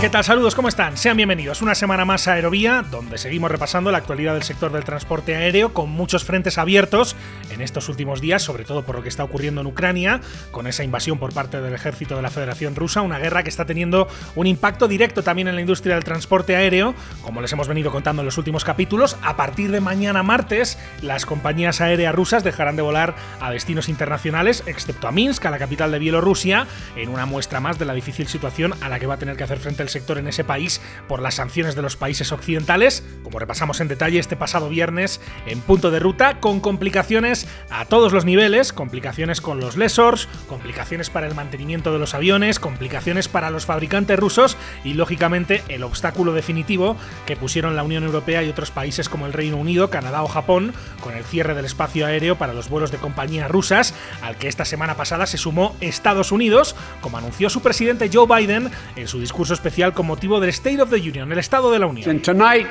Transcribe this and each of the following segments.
¿Qué tal? Saludos, ¿cómo están? Sean bienvenidos una semana más a Aerovía, donde seguimos repasando la actualidad del sector del transporte aéreo con muchos frentes abiertos en estos últimos días, sobre todo por lo que está ocurriendo en Ucrania, con esa invasión por parte del ejército de la Federación Rusa, una guerra que está teniendo un impacto directo también en la industria del transporte aéreo, como les hemos venido contando en los últimos capítulos. A partir de mañana martes, las compañías aéreas rusas dejarán de volar a destinos internacionales, excepto a Minsk, a la capital de Bielorrusia, en una muestra más de la difícil situación a la que va a tener que hacer frente el sector en ese país por las sanciones de los países occidentales, como repasamos en detalle este pasado viernes en punto de ruta, con complicaciones a todos los niveles, complicaciones con los lessors, complicaciones para el mantenimiento de los aviones, complicaciones para los fabricantes rusos y lógicamente el obstáculo definitivo que pusieron la Unión Europea y otros países como el Reino Unido, Canadá o Japón con el cierre del espacio aéreo para los vuelos de compañías rusas, al que esta semana pasada se sumó Estados Unidos, como anunció su presidente Joe Biden en su discurso especial con motivo del State of the Union, el Estado de la Unión. And tonight,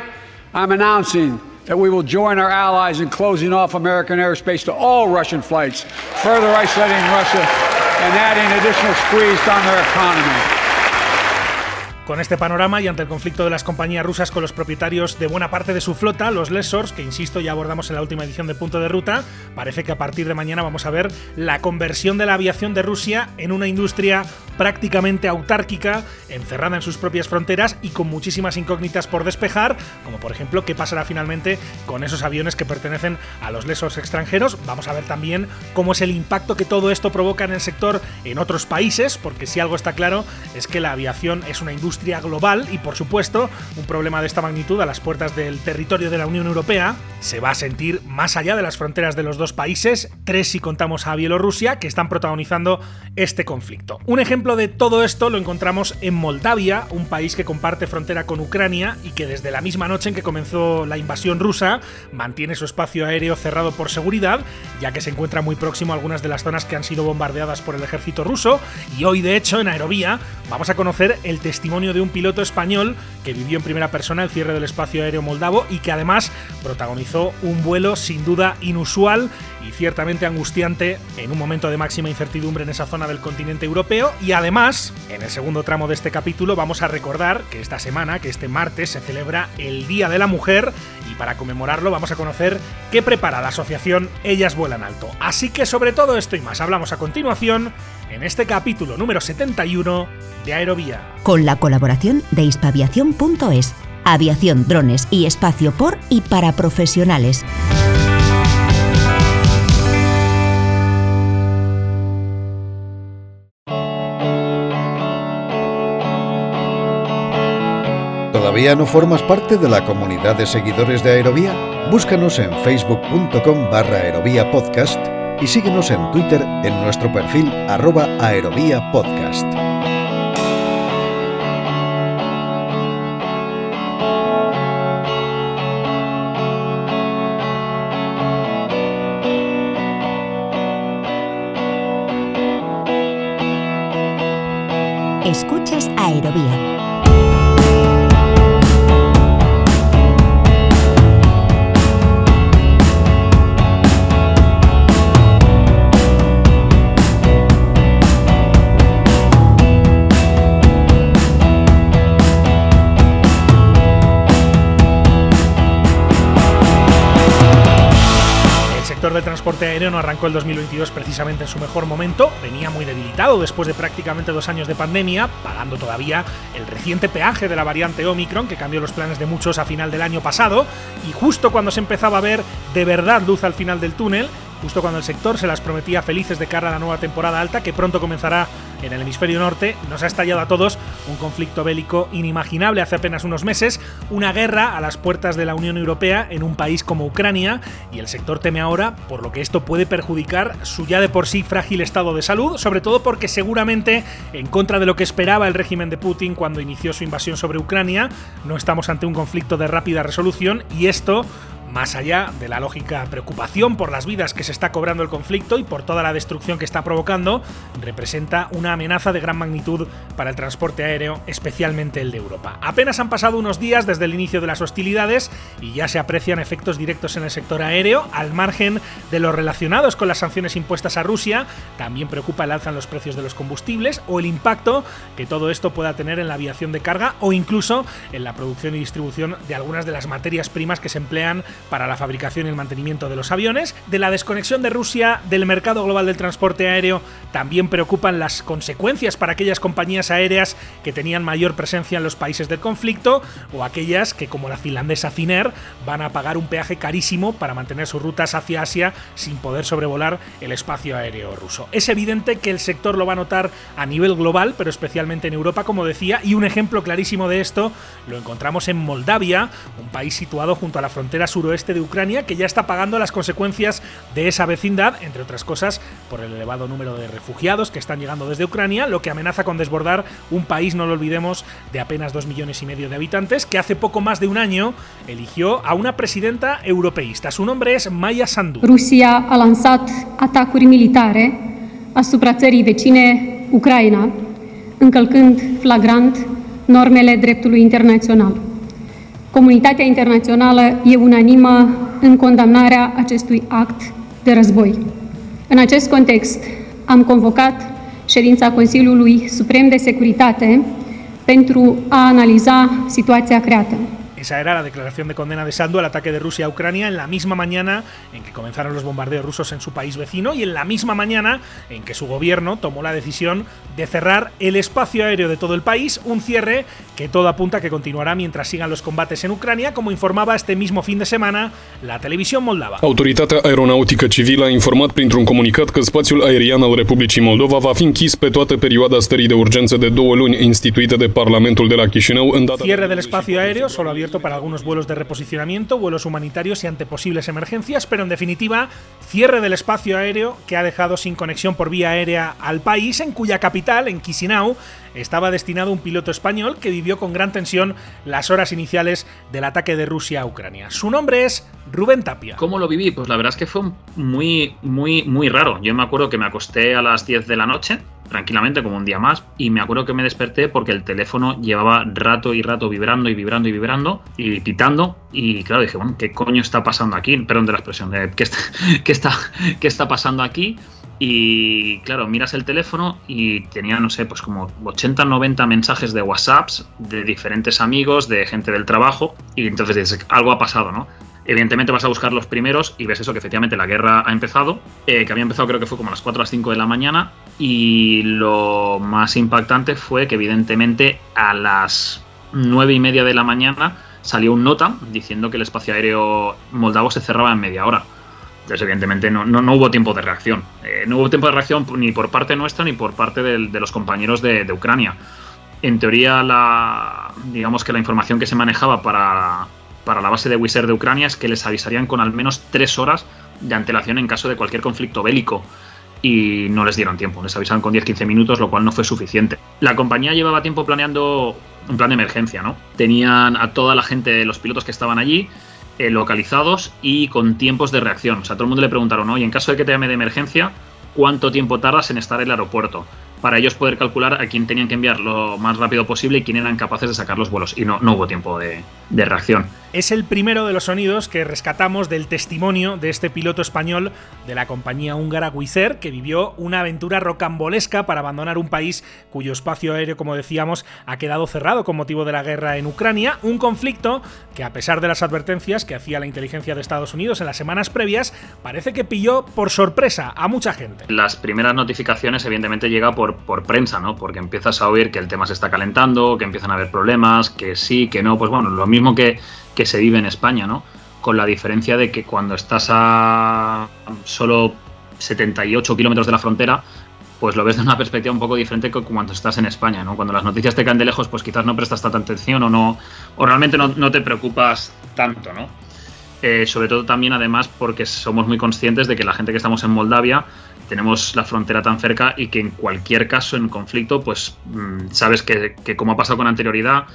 I'm announcing that we will join our allies in closing off American airspace to all Russian flights, further isolating Russia and adding additional squeeze on their economy. Con este panorama y ante el conflicto de las compañías rusas con los propietarios de buena parte de su flota, los lessors, que insisto ya abordamos en la última edición de Punto de Ruta, parece que a partir de mañana vamos a ver la conversión de la aviación de Rusia en una industria prácticamente autárquica, encerrada en sus propias fronteras y con muchísimas incógnitas por despejar, como por ejemplo qué pasará finalmente con esos aviones que pertenecen a los lessors extranjeros. Vamos a ver también cómo es el impacto que todo esto provoca en el sector en otros países, porque si algo está claro es que la aviación es una industria global y por supuesto un problema de esta magnitud a las puertas del territorio de la Unión Europea se va a sentir más allá de las fronteras de los dos países, tres si contamos a Bielorrusia, que están protagonizando este conflicto. Un ejemplo de todo esto lo encontramos en Moldavia, un país que comparte frontera con Ucrania y que desde la misma noche en que comenzó la invasión rusa mantiene su espacio aéreo cerrado por seguridad, ya que se encuentra muy próximo a algunas de las zonas que han sido bombardeadas por el ejército ruso y hoy de hecho en Aerovía vamos a conocer el testimonio de un piloto español que vivió en primera persona el cierre del espacio aéreo moldavo y que además protagonizó un vuelo sin duda inusual y ciertamente angustiante en un momento de máxima incertidumbre en esa zona del continente europeo y además en el segundo tramo de este capítulo vamos a recordar que esta semana, que este martes se celebra el Día de la Mujer y para conmemorarlo vamos a conocer qué prepara la asociación Ellas Vuelan Alto. Así que sobre todo esto y más hablamos a continuación en este capítulo número 71 de Aerovía. Con la colaboración de hispaviación.es, aviación, drones y espacio por y para profesionales. ¿Todavía no formas parte de la comunidad de seguidores de Aerovía? Búscanos en facebook.com barra aerovía podcast y síguenos en Twitter en nuestro perfil arroba aerovía podcast. Escuchas Aerovía. Sector del transporte aéreo no arrancó el 2022 precisamente en su mejor momento, venía muy debilitado después de prácticamente dos años de pandemia, pagando todavía el reciente peaje de la variante Omicron que cambió los planes de muchos a final del año pasado, y justo cuando se empezaba a ver de verdad luz al final del túnel, justo cuando el sector se las prometía felices de cara a la nueva temporada alta que pronto comenzará en el hemisferio norte, nos ha estallado a todos un conflicto bélico inimaginable hace apenas unos meses, una guerra a las puertas de la Unión Europea en un país como Ucrania, y el sector teme ahora por lo que esto puede perjudicar su ya de por sí frágil estado de salud, sobre todo porque seguramente, en contra de lo que esperaba el régimen de Putin cuando inició su invasión sobre Ucrania, no estamos ante un conflicto de rápida resolución y esto más allá de la lógica preocupación por las vidas que se está cobrando el conflicto y por toda la destrucción que está provocando, representa una amenaza de gran magnitud para el transporte aéreo, especialmente el de Europa. Apenas han pasado unos días desde el inicio de las hostilidades y ya se aprecian efectos directos en el sector aéreo, al margen de los relacionados con las sanciones impuestas a Rusia, también preocupa el alza en los precios de los combustibles o el impacto que todo esto pueda tener en la aviación de carga o incluso en la producción y distribución de algunas de las materias primas que se emplean para la fabricación y el mantenimiento de los aviones. De la desconexión de Rusia del mercado global del transporte aéreo también preocupan las consecuencias para aquellas compañías aéreas que tenían mayor presencia en los países del conflicto o aquellas que, como la finlandesa Finnair, van a pagar un peaje carísimo para mantener sus rutas hacia Asia sin poder sobrevolar el espacio aéreo ruso. Es evidente que el sector lo va a notar a nivel global, pero especialmente en Europa, como decía, y un ejemplo clarísimo de esto lo encontramos en Moldavia, un país situado junto a la frontera suroeste de Ucrania, que ya está pagando las consecuencias de esa vecindad, entre otras cosas, por el elevado número de refugiados que están llegando desde Ucrania, lo que amenaza con desbordar un país, no lo olvidemos, de apenas dos millones y medio de habitantes, que hace poco más de un año eligió a una presidenta europeísta. Su nombre es Maya Sandu. Rusia ha lansat atacuri militare asupra țării vecine Ucraina, încălcând flagrant normele dreptului internațional. Comunitatea internațională e unanimă în condamnarea acestui act de război. În acest context, am convocat ședința Consiliului Suprem de Securitate pentru a analiza situația creată. Esa era la declaración de condena de Sandu al ataque de Rusia a Ucrania en la misma mañana en que comenzaron los bombardeos rusos en su país vecino y en la misma mañana en que su gobierno tomó la decisión de cerrar el espacio aéreo de todo el país, un cierre que todo apunta que continuará mientras sigan los combates en Ucrania, como informaba este mismo fin de semana la televisión moldava. Autoritatea Aeronautică Civilă a informat printr-un comunicat că spațiul aerian al Republicii Moldova va fi închis pe toată perioada stării de urgență de două luni instituită de Parlamentul de la Chișinău în data Cierre del espacio aéreo solo para algunos vuelos de reposicionamiento, vuelos humanitarios y ante posibles emergencias, pero en definitiva, cierre del espacio aéreo que ha dejado sin conexión por vía aérea al país, en cuya capital, en Chisinau, estaba destinado un piloto español que vivió con gran tensión las horas iniciales del ataque de Rusia a Ucrania. Su nombre es Rubén Tapia. ¿Cómo lo viví? Pues la verdad es que fue muy, muy, muy raro. Yo me acuerdo que me acosté a las 10 de la noche, tranquilamente, como un día más, y me acuerdo que me desperté porque el teléfono llevaba rato y rato vibrando y vibrando y vibrando y pitando. Y claro, dije, bueno, ¿qué coño está pasando aquí? Perdón de la expresión, de, ¿qué, está, qué, está, ¿qué está pasando aquí? Y claro, miras el teléfono y tenía, no sé, pues como 80, 90 mensajes de WhatsApps de diferentes amigos, de gente del trabajo, y entonces dices, algo ha pasado, ¿no? Evidentemente vas a buscar los primeros y ves eso, que efectivamente la guerra ha empezado, eh, que había empezado creo que fue como a las 4 o las 5 de la mañana, y lo más impactante fue que evidentemente a las 9 y media de la mañana salió un nota diciendo que el espacio aéreo moldavo se cerraba en media hora. Entonces, evidentemente, no, no, no hubo tiempo de reacción. Eh, no hubo tiempo de reacción ni por parte nuestra ni por parte de los compañeros de, de, Ucrania. En teoría, la, digamos que la información que se manejaba para, para la base de Wizard de Ucrania es que les avisarían con al menos tres horas de antelación en caso de cualquier conflicto bélico. Y no les dieron tiempo, les avisaron con 10-15 minutos, lo cual no fue suficiente. La compañía llevaba tiempo planeando un plan de emergencia, ¿no? Tenían a toda la gente, los pilotos que estaban allí, eh, localizados y con tiempos de reacción. O sea, todo el mundo le preguntaron, oye, en caso de que te llame de emergencia, ¿cuánto tiempo tardas en estar en el aeropuerto? Para ellos poder calcular a quién tenían que enviar lo más rápido posible y quién eran capaces de sacar los vuelos. Y no, no hubo tiempo de, de reacción. Es el primero de los sonidos que rescatamos del testimonio de este piloto español de la compañía húngara Wizz que vivió una aventura rocambolesca para abandonar un país cuyo espacio aéreo, como decíamos, ha quedado cerrado con motivo de la guerra en Ucrania, un conflicto que a pesar de las advertencias que hacía la inteligencia de Estados Unidos en las semanas previas, parece que pilló por sorpresa a mucha gente. Las primeras notificaciones evidentemente llegan por, por prensa, ¿no? Porque empiezas a oír que el tema se está calentando, que empiezan a haber problemas, que sí, que no, pues bueno, lo mismo que que se vive en España, ¿no? Con la diferencia de que cuando estás a solo 78 kilómetros de la frontera, pues lo ves de una perspectiva un poco diferente que cuando estás en España, ¿no? Cuando las noticias te caen de lejos, pues quizás no prestas tanta atención o no, o realmente no, te preocupas tanto, ¿no? Eh, sobre todo también, además, porque somos muy conscientes de que la gente que estamos en Moldavia tenemos la frontera tan cerca y que en cualquier caso, en conflicto, pues mmm, sabes que como ha pasado con anterioridad,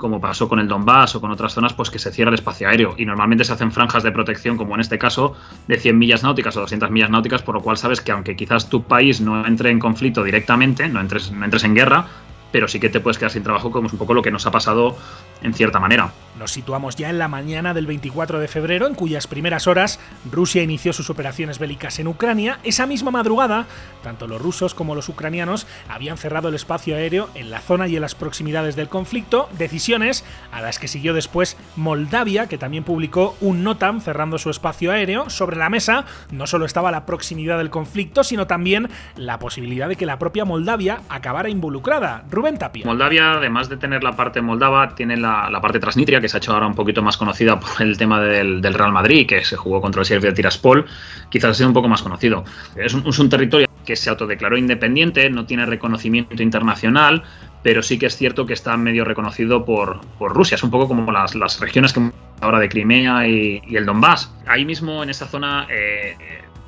como pasó con el Donbass o con otras zonas, pues que se cierra el espacio aéreo. Y normalmente se hacen franjas de protección, como en este caso, de 100 millas náuticas o 200 millas náuticas, por lo cual sabes que aunque quizás tu país no entre en conflicto directamente, no entres, no entres en guerra, pero sí que te puedes quedar sin trabajo, como es un poco lo que nos ha pasado en cierta manera. Nos situamos ya en la mañana del 24 de febrero, en cuyas primeras horas Rusia inició sus operaciones bélicas en Ucrania. Esa misma madrugada, tanto los rusos como los ucranianos habían cerrado el espacio aéreo en la zona y en las proximidades del conflicto, decisiones a las que siguió después Moldavia, que también publicó un NOTAM cerrando su espacio aéreo. Sobre la mesa no solo estaba la proximidad del conflicto, sino también la posibilidad de que la propia Moldavia acabara involucrada. Rubén Tapia. Moldavia, además de tener la parte moldava, tiene la la, parte transnistria, que se ha hecho ahora un poquito más conocida por el tema del, Real Madrid, que se jugó contra el Sheriff de Tiraspol, quizás sido un poco más conocido. Es un, territorio que se autodeclaró independiente, no tiene reconocimiento internacional, pero sí que es cierto que está medio reconocido por, Rusia. Es un poco como las, regiones que ahora de Crimea y, el Donbass. Ahí mismo en esa zona, eh,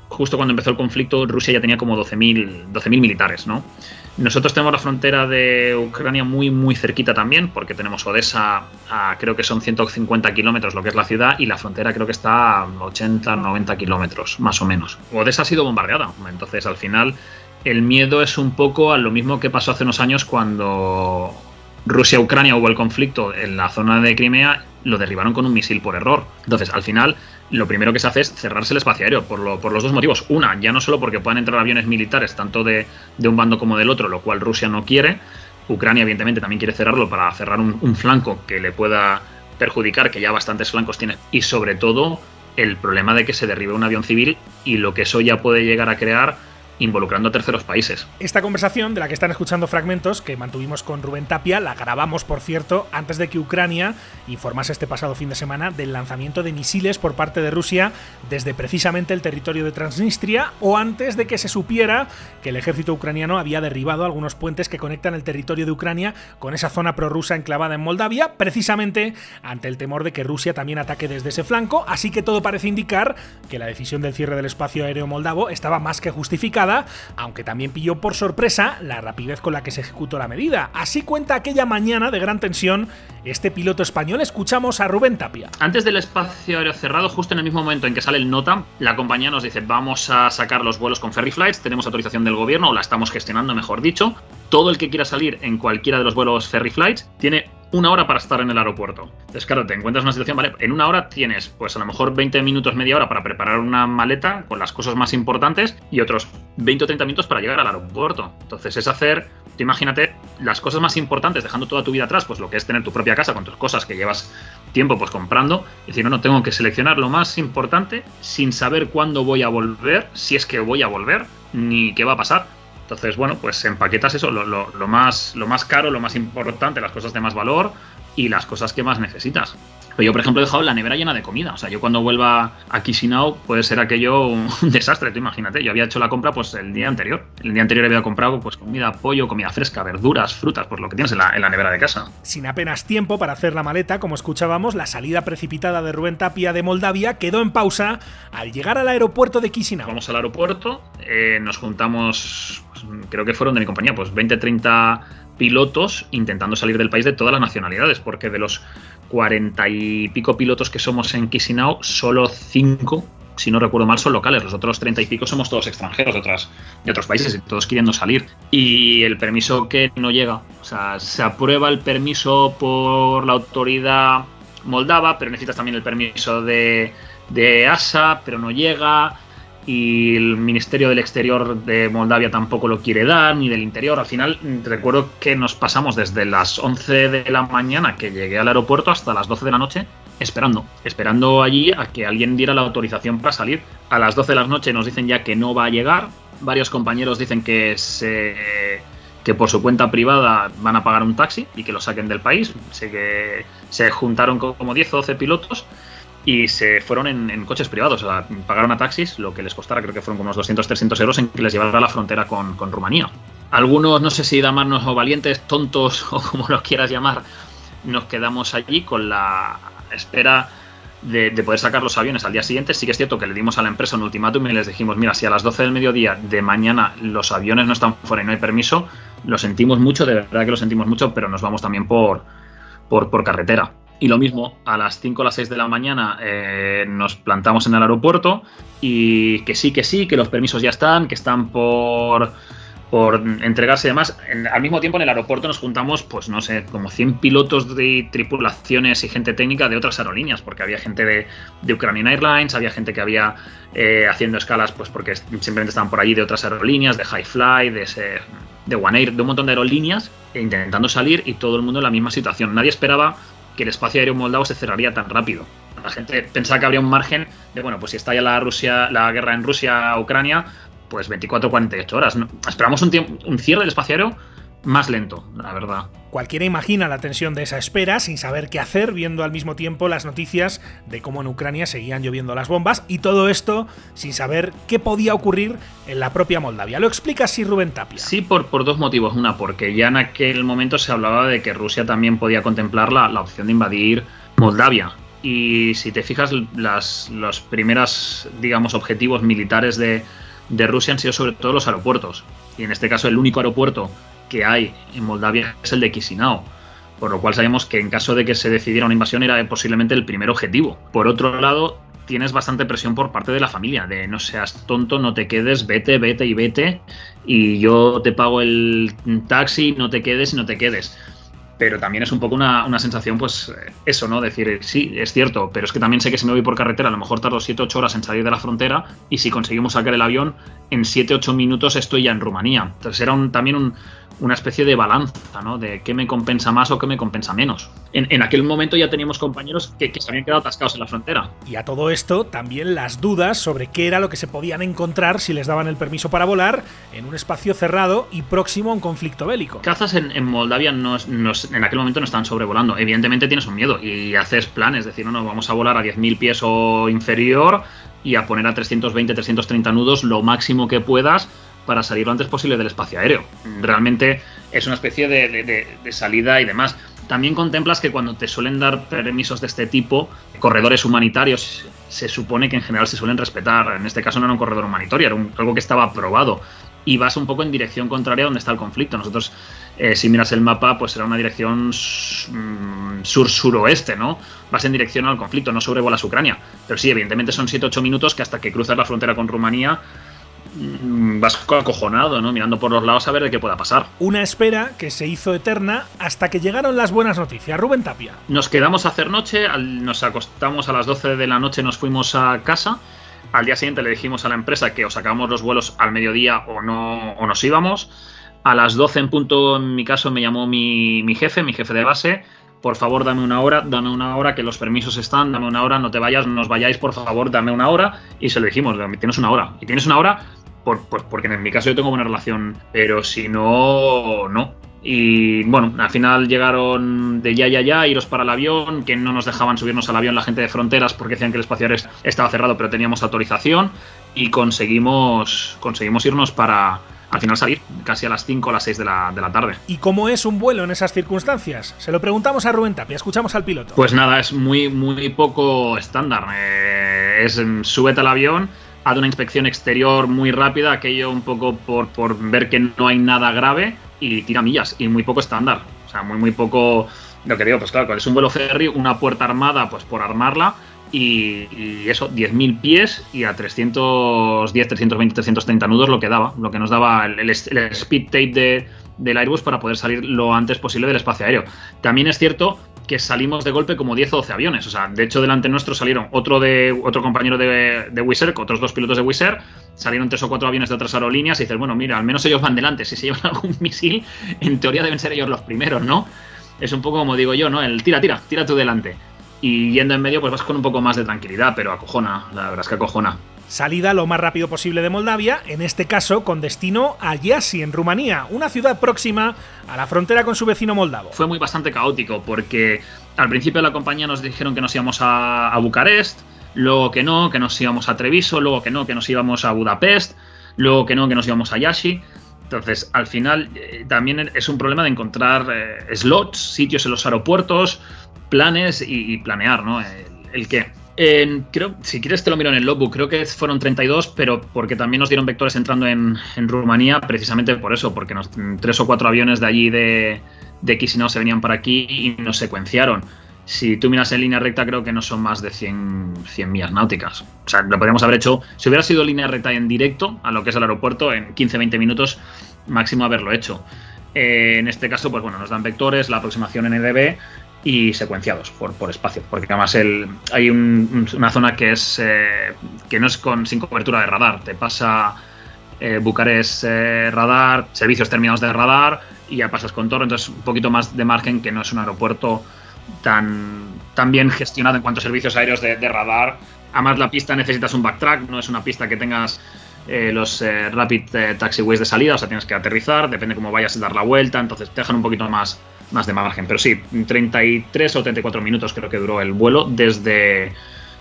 justo cuando empezó el conflicto, Rusia ya tenía como 12.000 12 militares, ¿no? Nosotros tenemos la frontera de Ucrania muy, muy cerquita también, porque tenemos Odessa a creo que son 150 kilómetros, lo que es la ciudad, y la frontera creo que está a 80, 90 kilómetros, más o menos. Odessa ha sido bombardeada, entonces al final el miedo es un poco a lo mismo que pasó hace unos años cuando Rusia-Ucrania hubo el conflicto en la zona de Crimea, lo derribaron con un misil por error. Entonces, al final, lo primero que se hace es cerrarse el espacio aéreo, por, los dos motivos. Una, ya no solo porque puedan entrar aviones militares, tanto de, un bando como del otro, lo cual Rusia no quiere. Ucrania, evidentemente, también quiere cerrarlo para cerrar un flanco que le pueda perjudicar, que ya bastantes flancos tiene. Y sobre todo, el problema de que se derribe un avión civil y lo que eso ya puede llegar a crear involucrando a terceros países. Esta conversación, de la que están escuchando fragmentos, que mantuvimos con Rubén Tapia, la grabamos, por cierto, antes de que Ucrania informase este pasado fin de semana del lanzamiento de misiles por parte de Rusia desde precisamente el territorio de Transnistria o antes de que se supiera que el ejército ucraniano había derribado algunos puentes que conectan el territorio de Ucrania con esa zona prorrusa enclavada en Moldavia, precisamente ante el temor de que Rusia también ataque desde ese flanco, así que todo parece indicar que la decisión del cierre del espacio aéreo moldavo estaba más que justificada aunque también pilló por sorpresa la rapidez con la que se ejecutó la medida. Así cuenta aquella mañana de gran tensión este piloto español. Escuchamos a Rubén Tapia. Antes del espacio aéreo cerrado, justo en el mismo momento en que sale el nota, la compañía nos dice vamos a sacar los vuelos con Ferry Flights, tenemos autorización del gobierno, o la estamos gestionando, mejor dicho. Todo el que quiera salir en cualquiera de los vuelos Ferry Flights tiene una hora para estar en el aeropuerto. Entonces, claro, te encuentras en una situación, vale, en una hora tienes, pues a lo mejor 20 minutos, media hora para preparar una maleta con las cosas más importantes y otros 20 o 30 minutos para llegar al aeropuerto. Entonces, es hacer, tú imagínate, las cosas más importantes, dejando toda tu vida atrás, pues lo que es tener tu propia casa con tus cosas que llevas tiempo pues comprando, y decir, no, no, tengo que seleccionar lo más importante sin saber cuándo voy a volver, si es que voy a volver, ni qué va a pasar entonces, bueno, pues empaquetas eso, lo, lo, más, lo más caro, lo más importante, las cosas de más valor y las cosas que más necesitas. Pero yo, por ejemplo, he dejado la nevera llena de comida. O sea, yo cuando vuelva a Chisinau puede ser aquello un desastre, tú imagínate. Yo había hecho la compra pues el día anterior. El día anterior había comprado pues comida, pollo, comida fresca, verduras, frutas, pues lo que tienes en la, en la nevera de casa. Sin apenas tiempo para hacer la maleta, como escuchábamos, la salida precipitada de Rubén Tapia de Moldavia quedó en pausa al llegar al aeropuerto de Chisinau. Vamos al aeropuerto, eh, nos juntamos, pues, creo que fueron de mi compañía, pues 20, 30 pilotos intentando salir del país de todas las nacionalidades, porque de los cuarenta y pico pilotos que somos en Chisinau, solo cinco, si no recuerdo mal, son locales. Los otros treinta y pico somos todos extranjeros de, de otros países y todos queriendo salir. Y el permiso que no llega. O sea, se aprueba el permiso por la autoridad moldava, pero necesitas también el permiso de, de ASA, pero no llega y el Ministerio del Exterior de Moldavia tampoco lo quiere dar, ni del Interior. Al final, recuerdo que nos pasamos desde las 11 de la mañana que llegué al aeropuerto hasta las 12 de la noche esperando, esperando allí a que alguien diera la autorización para salir. A las 12 de la noche nos dicen ya que no va a llegar. Varios compañeros dicen que se que por su cuenta privada van a pagar un taxi y que lo saquen del país. Sé que se juntaron como 10 o 12 pilotos y se fueron en, coches privados, o sea, pagaron a taxis lo que les costara, creo que fueron como unos 200, 300 euros en que les llevara a la frontera con, Rumanía. Algunos, no sé si damarnos o valientes, tontos o como los quieras llamar, nos quedamos allí con la espera de, poder sacar los aviones al día siguiente. Sí que es cierto que le dimos a la empresa un ultimátum y les dijimos, mira, si a las 12 del mediodía de mañana los aviones no están fuera y no hay permiso, lo sentimos mucho, de verdad que lo sentimos mucho, pero nos vamos también por, por carretera. Y lo mismo, a las 5 o las 6 de la mañana eh, nos plantamos en el aeropuerto y que sí, que sí, que los permisos ya están, que están por, por entregarse y demás. al mismo tiempo en el aeropuerto nos juntamos, pues no sé, como 100 pilotos de tripulaciones y gente técnica de otras aerolíneas, porque había gente de, de Ukrainian Airlines, había gente que había eh, haciendo escalas, pues porque simplemente estaban por allí de otras aerolíneas, de High Fly, de, de One Air, de un montón de aerolíneas, e intentando salir y todo el mundo en la misma situación. Nadie esperaba que el espacio aéreo moldavo se cerraría tan rápido. La gente pensaba que habría un margen de, bueno, pues si está ya la, Rusia, la guerra en Rusia-Ucrania, pues 24 48 horas. Esperamos un, tiempo, un cierre del espacio aéreo más lento, la verdad. Cualquiera imagina la tensión de esa espera sin saber qué hacer, viendo al mismo tiempo las noticias de cómo en Ucrania seguían lloviendo las bombas y todo esto sin saber qué podía ocurrir en la propia Moldavia. Lo explica así Rubén Tapia. Sí, por, por dos motivos. Una, porque ya en aquel momento se hablaba de que Rusia también podía contemplar la, la opción de invadir Moldavia. Y si te fijas, las, los primeros, digamos, objetivos militares de, de Rusia han sido sobre todo los aeropuertos. Y en este caso el único aeropuerto que hay en Moldavia es el de Chisinau. Por lo cual sabemos que en caso de que se decidiera una invasión era posiblemente el primer objetivo. Por otro lado, tienes bastante presión por parte de la familia, de no seas tonto, no te quedes, vete, vete y vete, y yo te pago el taxi, no te quedes y no te quedes pero también es un poco una, una, sensación, pues eso, ¿no? Decir, sí, es cierto, pero es que también sé que si me voy por carretera, a lo mejor tardo 7-8 horas en salir de la frontera y si conseguimos sacar el avión, en 7-8 minutos estoy ya en Rumanía. Entonces era un, también un, una especie de balanza, ¿no? De qué me compensa más o qué me compensa menos. En, en aquel momento ya teníamos compañeros que, que, se habían quedado atascados en la frontera. Y a todo esto también las dudas sobre qué era lo que se podían encontrar si les daban el permiso para volar en un espacio cerrado y próximo a un conflicto bélico. Cazas en, en Moldavia no, no, en aquel momento no están sobrevolando. Evidentemente tienes un miedo y haces planes, decir, no, no, vamos a volar a 10.000 pies o inferior y a poner a 320, 330 nudos lo máximo que puedas para salir lo antes posible del espacio aéreo. Realmente es una especie de, salida y demás. También contemplas que cuando te suelen dar permisos de este tipo, corredores humanitarios, se supone que en general se suelen respetar. En este caso no era un corredor humanitario, era un, algo que estaba aprobado. Y vas un poco en dirección contraria a donde está el conflicto. Nosotros, eh, si miras el mapa, pues será una dirección mm, sur-suroeste, ¿no? Vas en dirección al conflicto, no sobrevolas Ucrania. Pero sí, evidentemente son 7-8 minutos que hasta que cruzas la frontera con Rumanía vas acojonado, ¿no? Mirando por los lados a ver de qué pueda pasar. Una espera que se hizo eterna hasta que llegaron las buenas noticias. Rubén Tapia. Nos quedamos a hacer noche, nos acostamos a las 12 de la noche, nos fuimos a casa. Al día siguiente le dijimos a la empresa que o sacábamos los vuelos al mediodía o no o nos íbamos. A las 12 en punto, en mi caso, me llamó mi, mi jefe, mi jefe de base, por favor dame una hora, dame una hora, que los permisos están, dame una hora, no te vayas, no os vayáis, por favor, dame una hora. Y se lo dijimos, tienes una hora. Y tienes una hora por, por, porque en mi caso yo tengo buena relación, pero si no, no. Y bueno, al final llegaron de ya, ya, ya, iros para el avión, que no nos dejaban subirnos al avión la gente de fronteras porque decían que el espacio aéreo estaba cerrado, pero teníamos autorización y conseguimos, conseguimos irnos para, al final salir casi a las 5 o las 6 de la, de la, tarde. ¿Y cómo es un vuelo en esas circunstancias? Se lo preguntamos a Rubén Tapia, escuchamos al piloto. Pues nada, es muy, muy poco estándar. Eh, es súbete al avión, haz una inspección exterior muy rápida, aquello un poco por, por ver que no hay nada grave y tira millas y muy poco estándar. O sea, muy, muy poco... Lo que digo, pues claro, es un vuelo ferry, una puerta armada, pues por armarla, y, y, eso, 10.000 pies y a 310, 320, 330 nudos lo que daba, lo que nos daba el, el speed tape de, del Airbus para poder salir lo antes posible del espacio aéreo. También es cierto que salimos de golpe como 10 o 12 aviones. O sea, de hecho, delante nuestro salieron otro de otro compañero de, de Wizz otros dos pilotos de Wizz salieron tres o cuatro aviones de otras aerolíneas y dices, bueno, mira, al menos ellos van delante. Si se llevan algún misil, en teoría deben ser ellos los primeros, ¿no? Es un poco como digo yo, ¿no? El tira, tira, tira tú delante. Y yendo en medio, pues vas con un poco más de tranquilidad, pero acojona, la verdad es que acojona. Salida lo más rápido posible de Moldavia, en este caso con destino a Yasi, en Rumanía, una ciudad próxima a la frontera con su vecino moldavo. Fue muy bastante caótico porque al principio de la compañía nos dijeron que nos íbamos a, Bucarest, luego que no, que nos íbamos a Treviso, luego que no, que nos íbamos a Budapest, luego que no, que nos íbamos a Yashi. Entonces, al final, eh, también es un problema de encontrar eh, slots, sitios en los aeropuertos, planes y, planear, ¿no? El qué. En, creo, si quieres te lo miro en el logbook, creo que fueron 32, pero porque también nos dieron vectores entrando en, Rumanía, precisamente por eso, porque nos, tres o cuatro aviones de allí de, de Chisinau se venían para aquí y nos secuenciaron. Si tú miras en línea recta, creo que no son más de 100, 100 millas náuticas. O sea, lo podríamos haber hecho. Si hubiera sido línea recta en directo a lo que es el aeropuerto, en 15-20 minutos máximo haberlo hecho. Eh, en este caso, pues bueno, nos dan vectores, la aproximación NDB y secuenciados por, por espacio, porque además el, hay una zona que es eh, que no es con sin cobertura de radar, te pasa eh, Bucarest eh, radar, servicios terminados de radar y ya pasas con Toro, entonces un poquito más de margen que no es un aeropuerto tan, tan bien gestionado en cuanto a servicios aéreos de, radar. Además la pista necesitas un backtrack, no es una pista que tengas los rapid taxiways de salida, o sea, tienes que aterrizar, depende cómo vayas a dar la vuelta, entonces te dejan un poquito más, más de margen. Pero sí, 33 o 34 minutos creo que duró el vuelo desde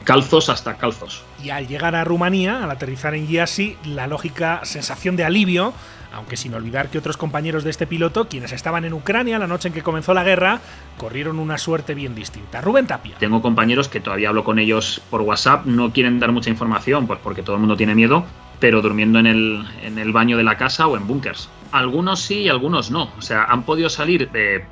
Calzos hasta Calzos. Y al llegar a Rumanía, al aterrizar en Giasi, la lógica sensación de alivio, aunque sin olvidar que otros compañeros de este piloto, quienes estaban en Ucrania la noche en que comenzó la guerra, corrieron una suerte bien distinta. Rubén Tapia. Tengo compañeros que todavía hablo con ellos por WhatsApp, no quieren dar mucha información, pues porque todo el mundo tiene miedo, pero durmiendo en el, en el baño de la casa o en búnkers. Algunos sí y algunos no. O sea, han podido salir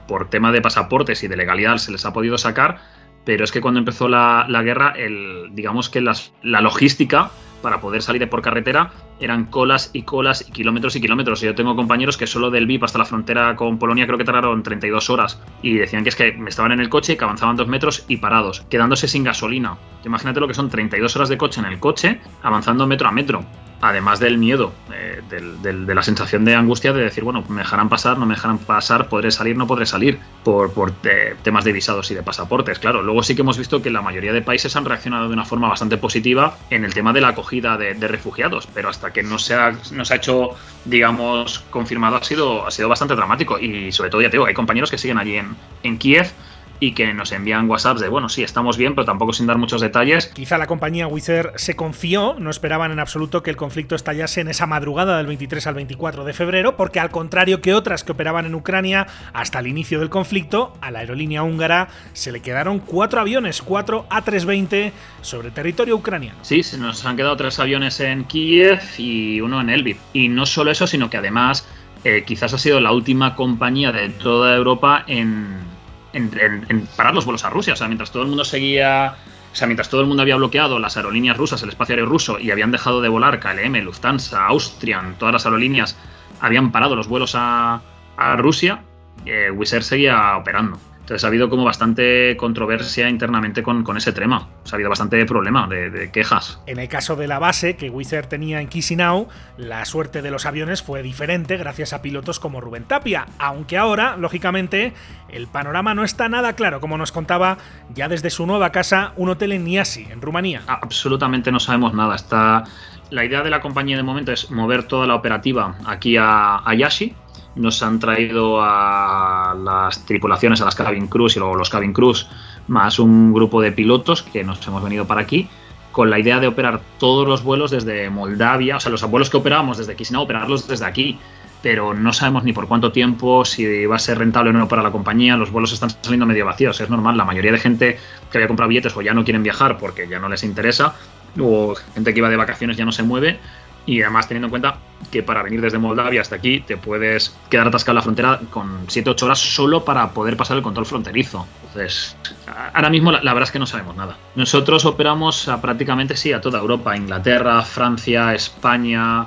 por tema de pasaportes y de legalidad, se les ha podido sacar, pero es que cuando empezó la, la guerra, el, digamos que las, la logística para poder salir por carretera eran colas y colas y kilómetros y kilómetros. Yo tengo compañeros que solo del VIP hasta la frontera con Polonia creo que tardaron 32 horas y decían que es que estaban en el coche, que avanzaban dos metros y parados, quedándose sin gasolina. Imagínate lo que son 32 horas de coche en el coche, avanzando metro a metro además del miedo, eh, del, del, de la sensación de angustia de decir, bueno, me dejarán pasar, no me dejarán pasar, podré salir, no podré salir, por, por eh, temas de visados y de pasaportes. Claro, luego sí que hemos visto que la mayoría de países han reaccionado de una forma bastante positiva en el tema de la acogida de, refugiados, pero hasta que no se, ha, ha hecho, digamos, confirmado ha sido, ha sido bastante dramático. Y sobre todo, ya te digo, hay compañeros que siguen allí en Kiev y que nos envían WhatsApps de, bueno, sí, estamos bien, pero tampoco sin dar muchos detalles. Quizá la compañía Wizz Air se confió, no esperaban en absoluto que el conflicto estallase en esa madrugada del 23 al 24 de febrero, porque al contrario que otras que operaban en Ucrania hasta el inicio del conflicto, a la aerolínea húngara se le quedaron cuatro aviones, cuatro A320 sobre territorio ucraniano. Sí, se nos han quedado tres aviones en Kiev y uno en Elbit. Y no solo eso, sino que además eh, quizás ha sido la última compañía de toda Europa en en, parar los vuelos a Rusia. O sea, mientras todo el mundo seguía. O sea, mientras todo el mundo había bloqueado las aerolíneas rusas, el espacio aéreo ruso, y habían dejado de volar KLM, Lufthansa, Austrian, todas las aerolíneas habían parado los vuelos a, a Rusia, eh, Wizz Air seguía operando. Entonces ha habido como bastante controversia internamente con, con ese tema. O sea, ha habido bastante problema de, de, quejas. En el caso de la base que Wizz Air tenía en Chisinau, la suerte de los aviones fue diferente gracias a pilotos como Rubén Tapia. Aunque ahora, lógicamente, el panorama no está nada claro, como nos contaba ya desde su nueva casa, un hotel en Niasi, en Rumanía. Absolutamente no sabemos nada. Está... La idea de la compañía de momento es mover toda la operativa aquí a, a Yashi, nos han traído a las tripulaciones, a las cabin crews y luego los cabin crews, más un grupo de pilotos que nos hemos venido para aquí, con la idea de operar todos los vuelos desde Moldavia, o sea, los vuelos que operábamos desde Chisinau, operarlos desde aquí, pero no sabemos ni por cuánto tiempo, si va a ser rentable o no para la compañía, los vuelos están saliendo medio vacíos, es normal, la mayoría de gente que había comprado billetes o ya no quieren viajar porque ya no les interesa, o gente que iba de vacaciones ya no se mueve, y además teniendo en cuenta que para venir desde Moldavia hasta aquí te puedes quedar atascado en la frontera con 7-8 horas solo para poder pasar el control fronterizo. Entonces, ahora mismo la, verdad es que no sabemos nada. Nosotros operamos a prácticamente sí a toda Europa, Inglaterra, Francia, España,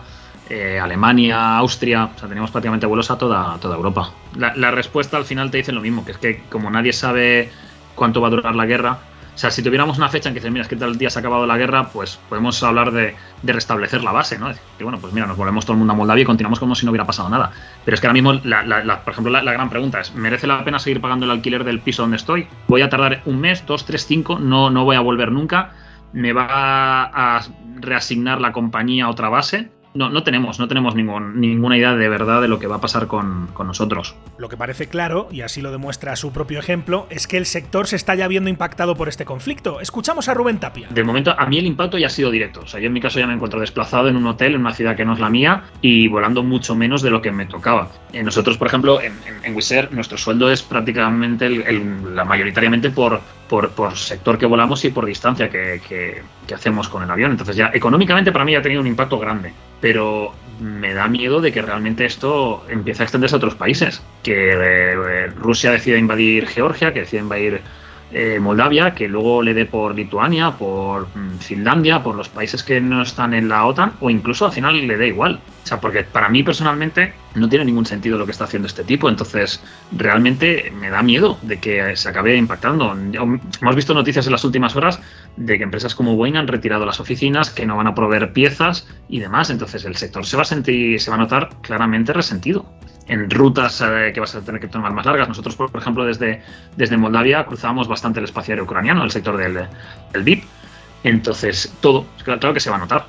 eh, Alemania, Austria, o sea, tenemos prácticamente vuelos a toda, toda Europa. La, la respuesta al final te dice lo mismo, que es que como nadie sabe cuánto va a durar la guerra, o sea, si tuviéramos una fecha en que dices, mira, es que tal día se ha acabado la guerra, pues podemos hablar de, de restablecer la base, ¿no? Que bueno, pues mira, nos volvemos todo el mundo a Moldavia y continuamos como si no hubiera pasado nada. Pero es que ahora mismo, la, la, la, por ejemplo, la, gran pregunta es, ¿merece la pena seguir pagando el alquiler del piso donde estoy? ¿Voy a tardar un mes, dos, tres, cinco? No, no voy a volver nunca. ¿Me va a reasignar la compañía a otra base? No, no tenemos, no tenemos ningún, ninguna idea de verdad de lo que va a pasar con, con, nosotros. Lo que parece claro, y así lo demuestra su propio ejemplo, es que el sector se está ya viendo impactado por este conflicto. Escuchamos a Rubén Tapia. De momento, a mí el impacto ya ha sido directo. O sea, yo en mi caso ya me encuentro desplazado en un hotel, en una ciudad que no es la mía, y volando mucho menos de lo que me tocaba. Eh, nosotros, por ejemplo, en, en, nuestro sueldo es prácticamente el, el, la mayoritariamente por, por, por, sector que volamos y por distancia que, que, que, hacemos con el avión. Entonces ya económicamente para mí ya ha tenido un impacto grande, pero me da miedo de que realmente esto empiece a extenderse a otros países, que eh, Rusia decida invadir Georgia, que decida invadir eh, Moldavia, que luego le dé por Lituania, por mm, Finlandia, por los países que no están en la OTAN, o incluso al final le dé igual. O sea, porque para mí personalmente no tiene ningún sentido lo que está haciendo este tipo, entonces realmente me da miedo de que se acabe impactando. Hemos visto noticias en las últimas horas de que empresas como Boeing han retirado las oficinas, que no van a proveer piezas y demás, entonces el sector se va a sentir, se va a notar claramente resentido en rutas eh, que vas a tener que tomar más largas. Nosotros, por, ejemplo, desde, desde Moldavia cruzábamos bastante el espacio aéreo ucraniano, el sector del, del VIP. Entonces, todo, claro que se va a notar.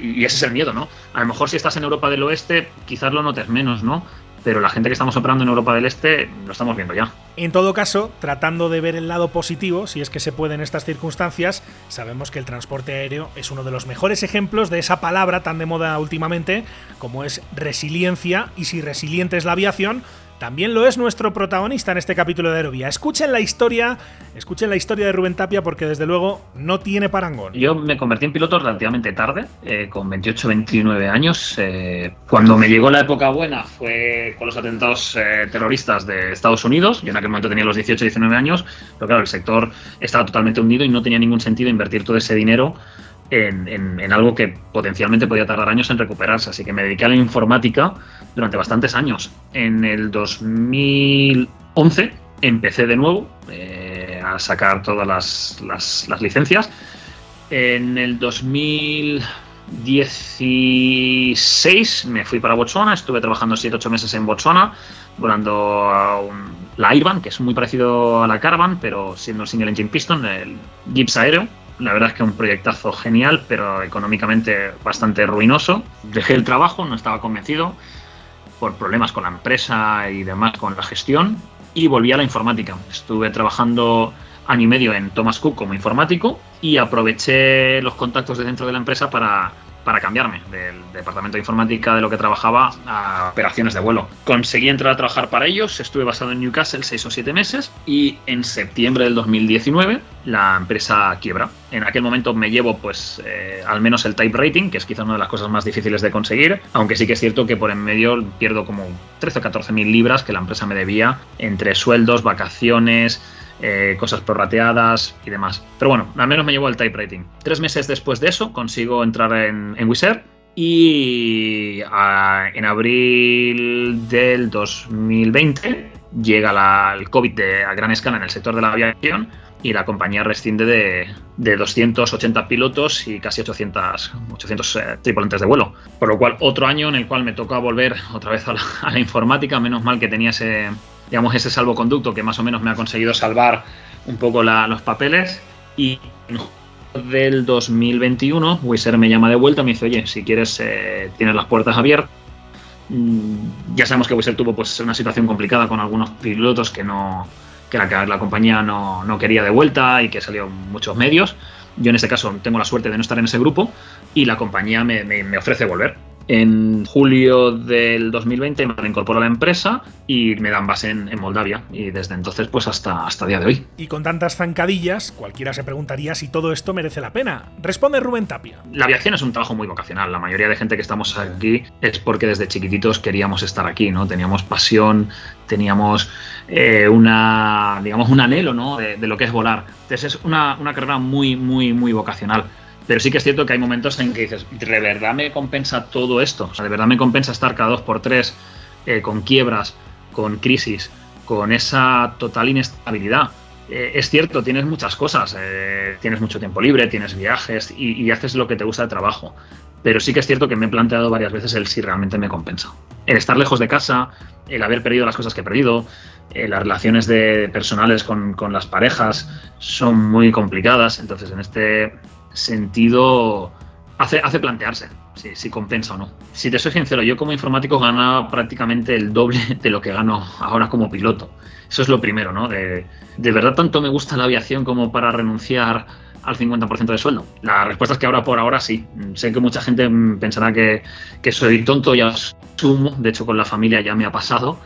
Y, ese es el miedo, ¿no? A lo mejor si estás en Europa del Oeste, quizás lo notes menos, ¿no? pero la gente que estamos operando en Europa del Este lo estamos viendo ya. En todo caso, tratando de ver el lado positivo, si es que se puede en estas circunstancias, sabemos que el transporte aéreo es uno de los mejores ejemplos de esa palabra tan de moda últimamente como es resiliencia, y si resiliente es la aviación, también lo es nuestro protagonista en este capítulo de Aerovía. Escuchen la historia, escuchen la historia de Rubén Tapia porque desde luego no tiene parangón. Yo me convertí en piloto relativamente tarde, eh, con 28, 29 años. Eh, cuando me llegó la época buena fue con los atentados eh, terroristas de Estados Unidos. Yo en aquel momento tenía los 18, 19 años, pero claro, el sector estaba totalmente hundido y no tenía ningún sentido invertir todo ese dinero en, algo que potencialmente podía tardar años en recuperarse. Así que me dediqué a la informática durante bastantes años. En el 2011 empecé de nuevo eh, a sacar todas las, las, licencias. En el 2016 me fui para Botswana, estuve trabajando 7-8 meses en Botswana, volando la Irvan, que es muy parecido a la Caravan, pero siendo single engine piston, el Gibbs aéreo la verdad es que un proyectazo genial, pero económicamente bastante ruinoso. Dejé el trabajo, no estaba convencido por problemas con la empresa y demás con la gestión y volví a la informática. Estuve trabajando año y medio en Thomas Cook como informático y aproveché los contactos de dentro de la empresa para para cambiarme del departamento de informática de lo que trabajaba a operaciones de vuelo. Conseguí entrar a trabajar para ellos, estuve basado en Newcastle seis o siete meses y en septiembre del 2019 la empresa quiebra. En aquel momento me llevo pues eh, al menos el type rating, que es quizá una de las cosas más difíciles de conseguir, aunque sí que es cierto que por en medio pierdo como 13 o 14 mil libras que la empresa me debía entre sueldos, vacaciones, eh, cosas prorrateadas y demás. Pero bueno, al menos me llevó el type rating. Tres meses después de eso consigo entrar en, en Wizard y en abril del 2020 llega el COVID a gran escala en el sector de la aviación y la compañía rescinde de, de 280 pilotos y casi 800, 800 eh, tripulantes de vuelo. Por lo cual, otro año en el cual me toca volver otra vez a la informática, menos mal que tenía ese, digamos, ese salvoconducto que más o menos me ha conseguido salvar un poco los papeles. Y en del 2021, Wizard me llama de vuelta, me dice, oye, si quieres, eh, tienes las puertas abiertas. Mm, ya sabemos que Wizard tuvo pues, una situación complicada con algunos pilotos que no que la, la compañía no, no, quería de vuelta y que salió muchos medios. Yo en este caso tengo la suerte de no estar en ese grupo y la compañía me, me ofrece volver. En julio del 2020 me reincorporo a la empresa y me dan base en, Moldavia. Y desde entonces, pues hasta, hasta día de hoy. Y con tantas zancadillas, cualquiera se preguntaría si todo esto merece la pena. Responde Rubén Tapia. La aviación es un trabajo muy vocacional. La mayoría de gente que estamos aquí es porque desde chiquititos queríamos estar aquí, ¿no? Teníamos pasión, teníamos eh, una, digamos, un anhelo, ¿no? De, de, lo que es volar. Entonces es una, una carrera muy, muy, muy vocacional. Pero sí que es cierto que hay momentos en que dices, ¿de verdad me compensa todo esto? O sea, ¿de verdad me compensa estar cada dos por tres eh, con quiebras, con crisis, con esa total inestabilidad? Eh, es cierto, tienes muchas cosas, eh, tienes mucho tiempo libre, tienes viajes y, haces lo que te gusta de trabajo. Pero sí que es cierto que me he planteado varias veces el si realmente me compensa. El estar lejos de casa, el haber perdido las cosas que he perdido, las relaciones de personales con las parejas son muy complicadas. Entonces, en este sentido hace, hace plantearse si, si, compensa o no. Si te soy sincero, yo como informático gano prácticamente el doble de lo que gano ahora como piloto. Eso es lo primero, ¿no? De, de verdad tanto me gusta la aviación como para renunciar al 50% de sueldo. La respuesta es que ahora por ahora sí. Sé que mucha gente pensará que, que soy tonto y asumo, de hecho con la familia ya me ha pasado,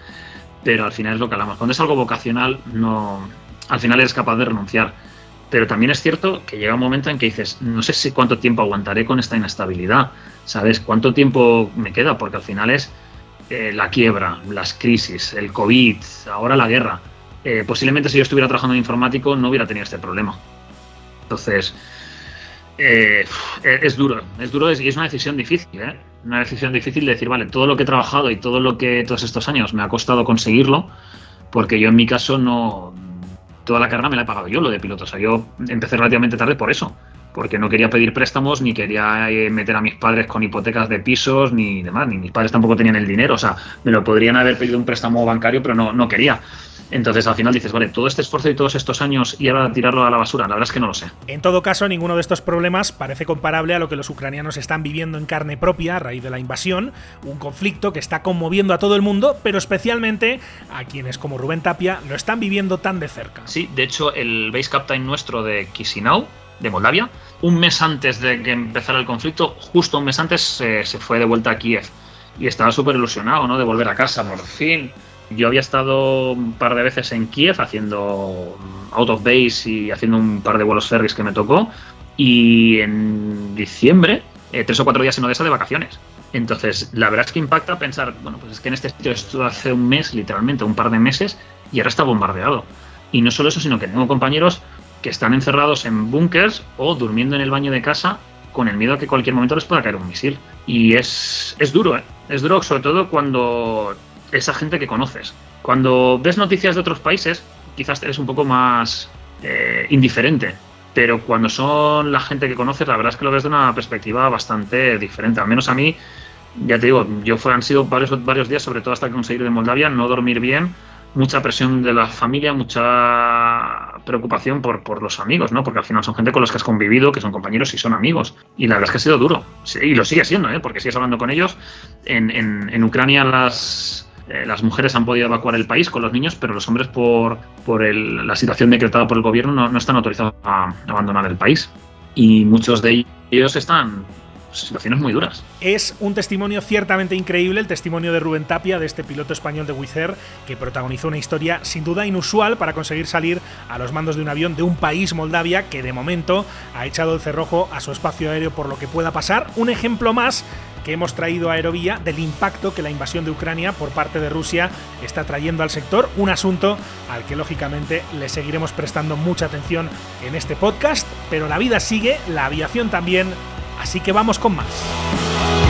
pero al final es lo que hablamos. Cuando es algo vocacional, no, al final eres capaz de renunciar Pero también es cierto que llega un momento en que dices, no sé si cuánto tiempo aguantaré con esta inestabilidad, ¿sabes? ¿Cuánto tiempo me queda? Porque al final es eh, la quiebra, las crisis, el COVID, ahora la guerra. Eh, posiblemente si yo estuviera trabajando en informático no hubiera tenido este problema. Entonces, eh, es duro, es duro y es una decisión difícil, ¿eh? Una decisión difícil de decir, vale, todo lo que he trabajado y todo lo que todos estos años me ha costado conseguirlo, porque yo en mi caso no, toda la carrera me la he pagado yo, lo de piloto. O sea, yo empecé relativamente tarde por eso, porque no quería pedir préstamos, ni quería eh, meter a mis padres con hipotecas de pisos, ni demás, ni mis padres tampoco tenían el dinero. O sea, me lo podrían haber pedido un préstamo bancario, pero no, no quería. Entonces al final dices, vale, todo este esfuerzo y todos estos años y ahora tirarlo a la basura, la verdad es que no lo sé. En todo caso, ninguno de estos problemas parece comparable a lo que los ucranianos están viviendo en carne propia a raíz de la invasión, un conflicto que está conmoviendo a todo el mundo, pero especialmente a quienes como Rubén Tapia lo están viviendo tan de cerca. Sí, de hecho el base captain nuestro de Chisinau, de Moldavia, un mes antes de que empezara el conflicto, justo un mes antes se, se fue de vuelta a Kiev y estaba súper ilusionado, ¿no? De volver a casa, por fin yo había estado un par de veces en Kiev haciendo out of base y haciendo un par de vuelos ferries que me tocó. Y en diciembre, eh, tres o cuatro días en Odessa de vacaciones. Entonces, la verdad es que impacta pensar, bueno, pues es que en este sitio estuve hace un mes, literalmente, un par de meses, y ahora está bombardeado. Y no solo eso, sino que tengo compañeros que están encerrados en búnkers o durmiendo en el baño de casa con el miedo a que cualquier momento les pueda caer un misil. Y es, es duro, ¿eh? Es duro, sobre todo cuando esa gente que conoces. Cuando ves noticias de otros países, quizás eres un poco más eh, indiferente, pero cuando son la gente que conoces, la verdad es que lo ves de una perspectiva bastante diferente. Al menos a mí, ya te digo, yo han sido varios, varios días, sobre todo hasta conseguir de Moldavia, no dormir bien, mucha presión de la familia, mucha preocupación por, por los amigos, ¿no? Porque al final son gente con los que has convivido, que son compañeros y son amigos. Y la verdad es que ha sido duro. y lo sigue siendo, ¿eh? Porque sigues hablando con ellos. En Ucrania las eh, las mujeres han podido evacuar el país con los niños, pero los hombres, por, la situación decretada por el gobierno, no, están autorizados a abandonar el país. Y muchos de ellos están situaciones muy duras. Es un testimonio ciertamente increíble, el testimonio de Rubén Tapia, de este piloto español de Wizz que protagonizó una historia sin duda inusual para conseguir salir a los mandos de un avión de un país, Moldavia, que de momento ha echado el cerrojo a su espacio aéreo por lo que pueda pasar. Un ejemplo más que hemos traído a Aerovía del impacto que la invasión de Ucrania por parte de Rusia está trayendo al sector, un asunto al que lógicamente le seguiremos prestando mucha atención en este podcast, pero la vida sigue, la aviación también, Así que vamos con más.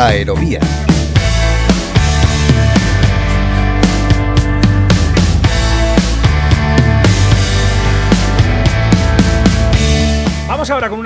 Aerovía.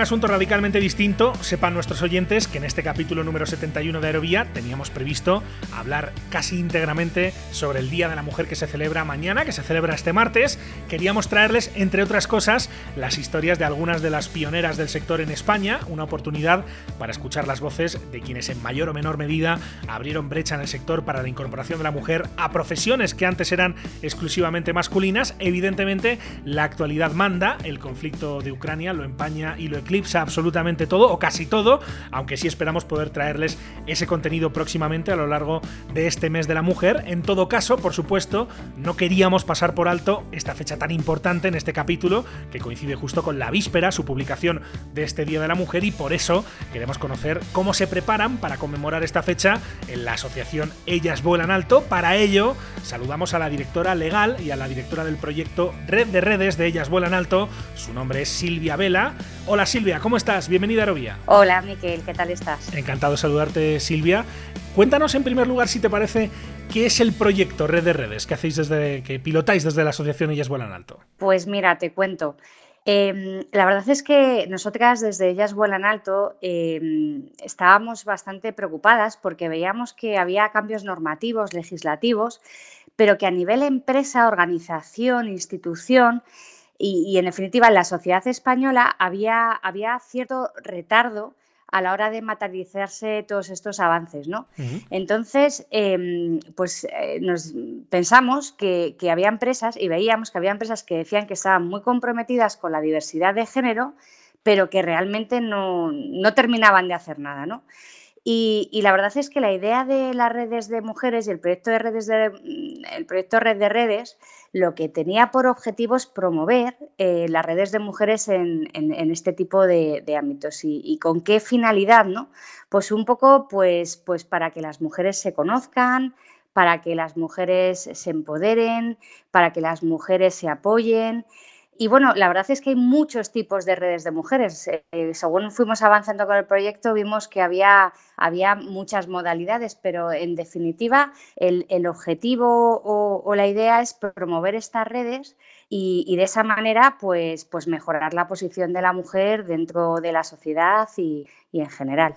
Asunto radicalmente distinto. Sepan nuestros oyentes que en este capítulo número 71 de Aerovía teníamos previsto hablar casi íntegramente sobre el Día de la Mujer que se celebra mañana, que se celebra este martes. Queríamos traerles, entre otras cosas, las historias de algunas de las pioneras del sector en España, una oportunidad para escuchar las voces de quienes en mayor o menor medida abrieron brecha en el sector para la incorporación de la mujer a profesiones que antes eran exclusivamente masculinas. Evidentemente, la actualidad manda, el conflicto de Ucrania lo empaña y lo eclipsa absolutamente todo, o casi todo, aunque sí esperamos poder traerles ese contenido próximamente a lo largo de este mes de la mujer. En todo caso, por supuesto, no queríamos pasar por alto esta fecha tan importante en este capítulo, que coincide justo con la víspera, su publicación de este Día de la Mujer, y por eso queremos conocer cómo se preparan para conmemorar esta fecha en la asociación Ellas Vuelan Alto. Para ello, saludamos a la directora legal y a la directora del proyecto Red de Redes de Ellas Vuelan Alto. Su nombre es Silvia Vela. Hola Silvia, ¿cómo estás? Bienvenida a Arovía. Hola Miquel, ¿qué tal estás? Encantado de saludarte Silvia. Cuéntanos en primer lugar si te parece qué es el proyecto Red de Redes que hacéis desde que pilotáis desde la asociación Ellas Vuelan Alto. Pues mira, te cuento. Em, la verdad es que nosotras desde Ellas Vuelan Alto em, estábamos bastante preocupadas porque veíamos que había cambios normativos, legislativos, pero que a nivel empresa, organización, institución y, en definitiva en la sociedad española había, había cierto retardo a la hora de materializarse todos estos avances, ¿no? Entonces, em, pues eh, nos pensamos que, había empresas y veíamos que había empresas que decían que estaban muy comprometidas con la diversidad de género, pero que realmente no, terminaban de hacer nada, ¿no? Y, y, la verdad es que la idea de las redes de mujeres y el proyecto de redes de, el proyecto Red de Redes lo que tenía por objetivo es promover eh, las redes de mujeres en, este tipo de, ámbitos. Y, con qué finalidad? ¿no? Pues un poco pues, pues para que las mujeres se conozcan, para que las mujeres se empoderen, para que las mujeres se apoyen y bueno, la verdad es que hay muchos tipos de redes de mujeres. Eh, según fuimos avanzando con el proyecto, vimos que había, había muchas modalidades, pero en definitiva el, objetivo o, la idea es promover estas redes y, de esa manera pues, pues mejorar la posición de la mujer dentro de la sociedad y en general.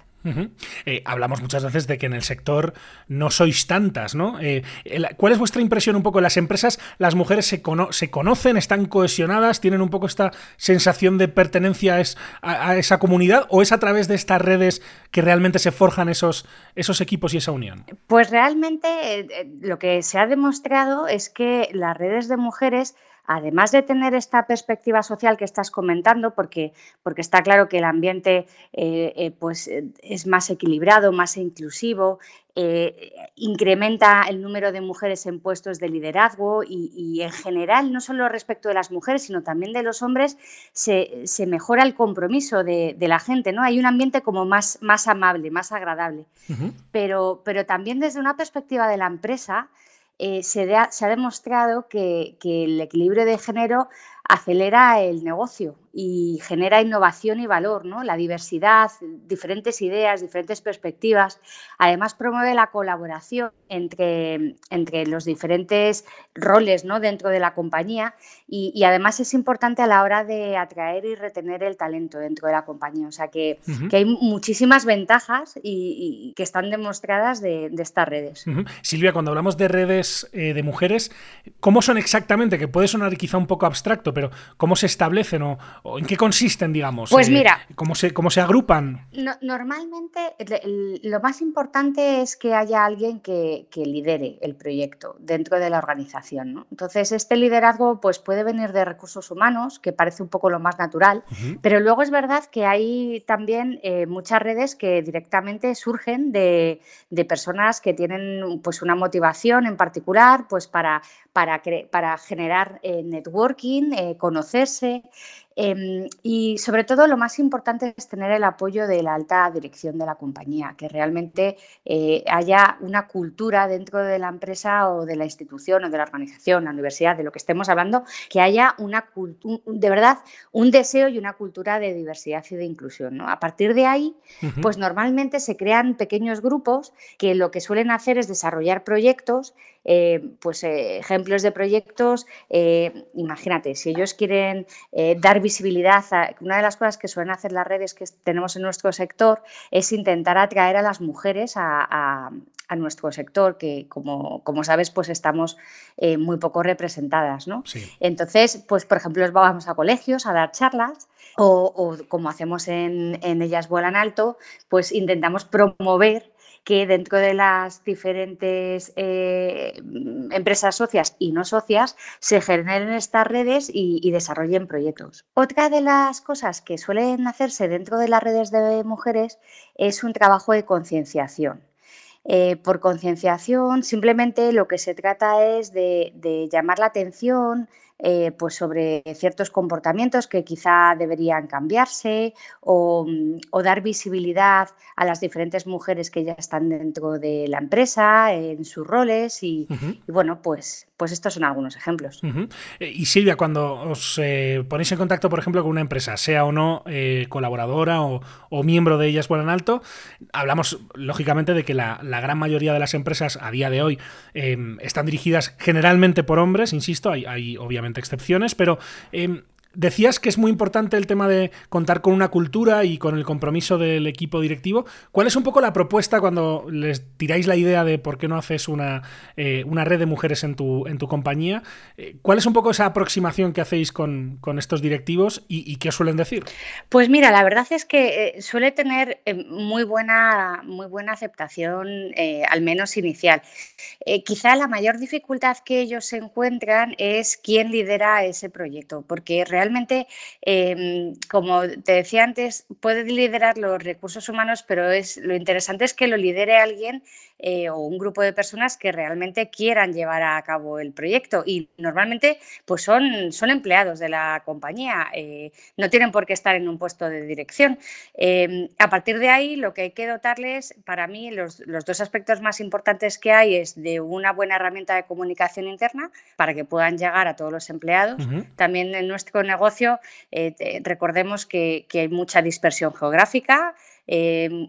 Eh, hablamos muchas veces de que en el sector no sois tantas, ¿no? Eh, ¿Cuál es vuestra impresión un poco? ¿Las empresas, las mujeres se, se conocen, están cohesionadas, tienen un poco esta sensación de pertenencia a, esa comunidad o es a través de estas redes que realmente se forjan esos, esos equipos y esa unión? Pues realmente eh, lo que se ha demostrado es que las redes de mujeres además de tener esta perspectiva social que estás comentando, porque, porque está claro que el ambiente eh, eh, pues, eh, es más equilibrado, más inclusivo, incrementa el número de mujeres en puestos de liderazgo y, en general, no solo respecto de las mujeres, sino también de los hombres, se, mejora el compromiso de, la gente, ¿no? Hay un ambiente como más, más amable, más agradable. pero, pero también desde una perspectiva de la empresa, eh, se, se, ha demostrado que, que, el equilibrio de género acelera el negocio y genera innovación y valor, ¿no? La diversidad, diferentes ideas, diferentes perspectivas. Además, promueve la colaboración entre, entre los diferentes roles ¿no? dentro de la compañía y, además es importante a la hora de atraer y retener el talento dentro de la compañía. O sea que, hay muchísimas ventajas y, que están demostradas de, estas redes. Silvia, cuando hablamos de redes eh, de mujeres, ¿cómo son exactamente? Que puede sonar quizá un poco abstracto, pero ¿cómo se establecen o, en qué consisten, digamos? Pues eh, mira. ¿cómo, se, ¿Cómo se agrupan? normalmente lo más importante es que haya alguien que, lidere el proyecto dentro de la organización. Entonces, este liderazgo pues, puede venir de recursos humanos, que parece un poco lo más natural, pero luego es verdad que hay también eh, muchas redes que directamente surgen de, personas que tienen pues, una motivación en particular pues, para, para, para generar eh, networking, conocerse, Em, y sobre todo lo más importante es tener el apoyo de la alta dirección de la compañía, que realmente eh, haya una cultura dentro de la empresa o de la institución o de la organización, la universidad, de lo que estemos hablando, que haya una de verdad un deseo y una cultura de diversidad y de inclusión. A partir de ahí, pues normalmente se crean pequeños grupos que lo que suelen hacer es desarrollar proyectos, eh, pues eh, ejemplos de proyectos, imagínate, si ellos quieren dar visibilidad. una de las cosas que suelen hacer las redes que tenemos en nuestro sector es intentar atraer a las mujeres a, nuestro sector, que como, como, sabes, pues estamos eh, muy poco representadas. ¿no? Entonces, pues por ejemplo, vamos a colegios a dar charlas o, como hacemos en, en Ellas Vuelan Alto, pues intentamos promover que dentro de las diferentes eh, empresas socias y no socias se generen estas redes y, desarrollen proyectos. Otra de las cosas que suelen hacerse dentro de las redes de mujeres es un trabajo de concienciación. Eh, por concienciación, simplemente lo que se trata es de llamar la atención, eh, pues sobre ciertos comportamientos que quizá deberían cambiarse mm, o, dar visibilidad a las diferentes mujeres que ya están dentro de la empresa, en sus roles y, bueno, pues, pues estos son algunos ejemplos. Eh, y Silvia, cuando os eh, ponéis en contacto, por ejemplo, con una empresa, sea o no colaboradora o, miembro de ellas en alto, hablamos lógicamente de que la, gran mayoría de las empresas a día de hoy están dirigidas generalmente por hombres, insisto, hay, hay obviamente excepciones, pero em, Decías que es muy importante el tema de contar con una cultura y con el compromiso del equipo directivo. ¿Cuál es un poco la propuesta cuando les tiráis la idea de por qué no haces una, eh, una red de mujeres en tu, en tu compañía? Eh, ¿Cuál es un poco esa aproximación que hacéis con, estos directivos y, qué os suelen decir? Pues mira, la verdad es que eh, suele tener muy, buena, muy buena aceptación, al menos inicial. quizá la mayor dificultad que ellos encuentran es quién lidera ese proyecto, porque realmente realmente, em, como te decía antes, puede liderar los recursos humanos, pero es, lo interesante es que lo lidere alguien eh, o un grupo de personas que realmente quieran llevar a cabo el proyecto y normalmente pues son, son empleados de la compañía, eh, no tienen por qué estar en un puesto de dirección. Em, a partir de ahí lo que hay que dotarles, para mí los, dos aspectos más importantes que hay es de una buena herramienta de comunicación interna para que puedan llegar a todos los empleados. También en nuestro negocio eh, recordemos que, que, hay mucha dispersión geográfica,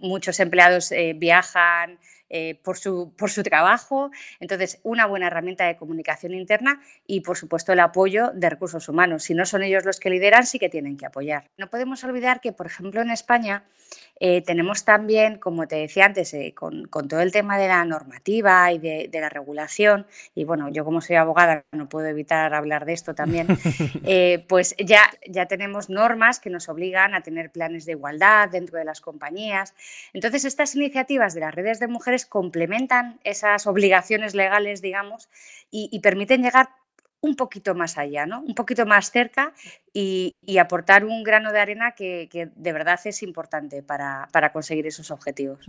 muchos empleados viajan eh, por, su, por su trabajo. Entonces, una buena herramienta de comunicación interna y, por supuesto, el apoyo de recursos humanos. Si no son ellos los que lideran, sí que tienen que apoyar. No podemos olvidar que, por ejemplo, en España eh, tenemos también, como te decía antes, eh, con, todo el tema de la normativa y de, la regulación, y bueno, yo como soy abogada no puedo evitar hablar de esto también, pues ya, ya tenemos normas que nos obligan a tener planes de igualdad dentro de las compañías. Entonces, estas iniciativas de las redes de mujeres complementan esas obligaciones legales, digamos, y, permiten llegar un poquito más allá, ¿no? Un poquito más cerca y, aportar un grano de arena que, de verdad es importante para, conseguir esos objetivos.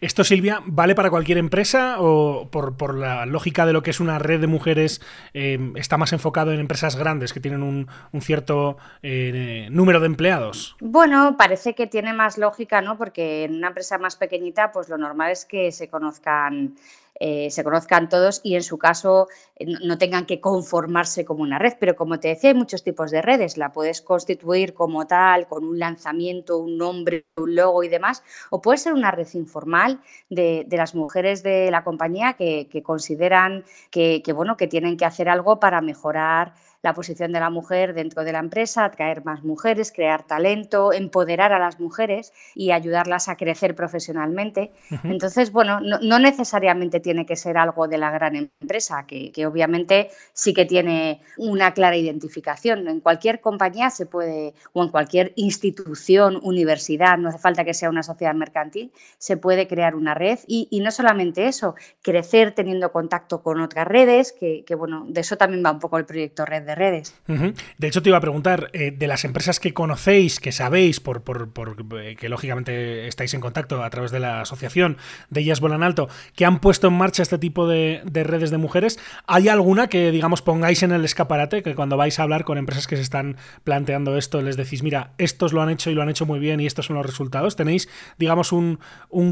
¿Esto, Silvia, vale para cualquier empresa o por, la lógica de lo que es una red de mujeres eh, está más enfocado en empresas grandes que tienen un, cierto eh, número de empleados? Bueno, parece que tiene más lógica, ¿no? Porque en una empresa más pequeñita, pues lo normal es que se conozcan eh, se conozcan todos y en su caso eh, no tengan que conformarse como una red. Pero como te decía, hay muchos tipos de redes. La puedes constituir como tal, con un lanzamiento, un nombre, un logo y demás, o puede ser una red informal de, las mujeres de la compañía que, consideran que, bueno, que tienen que hacer algo para mejorar la posición de la mujer dentro de la empresa, atraer más mujeres, crear talento, empoderar a las mujeres y ayudarlas a crecer profesionalmente. Entonces, bueno, no, necesariamente tiene que ser algo de la gran empresa, que, obviamente sí que tiene una clara identificación. En cualquier compañía se puede, o en cualquier institución, universidad, no hace falta que sea una sociedad mercantil, se puede crear una red y, no solamente eso, crecer teniendo contacto con otras redes, que, que, bueno, de eso también va un poco el proyecto Red de redes. De hecho, te iba a preguntar, eh, de las empresas que conocéis, que sabéis, por, por, eh, que lógicamente estáis en contacto a través de la asociación de Ellas Vuelan Alto, que han puesto en marcha este tipo de, redes de mujeres, ¿hay alguna que, digamos, pongáis en el escaparate, que cuando vais a hablar con empresas que se están planteando esto, les decís, mira, estos lo han hecho y lo han hecho muy bien y estos son los resultados? ¿Tenéis, digamos, un,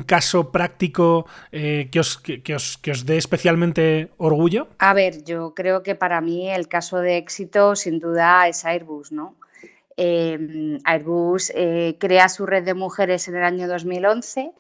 caso práctico eh, que, os, que, os, que os dé especialmente orgullo? A ver, yo creo que para mí el caso de sin duda es Airbus, ¿no? Em, Airbus eh, crea su red de mujeres en el año 2011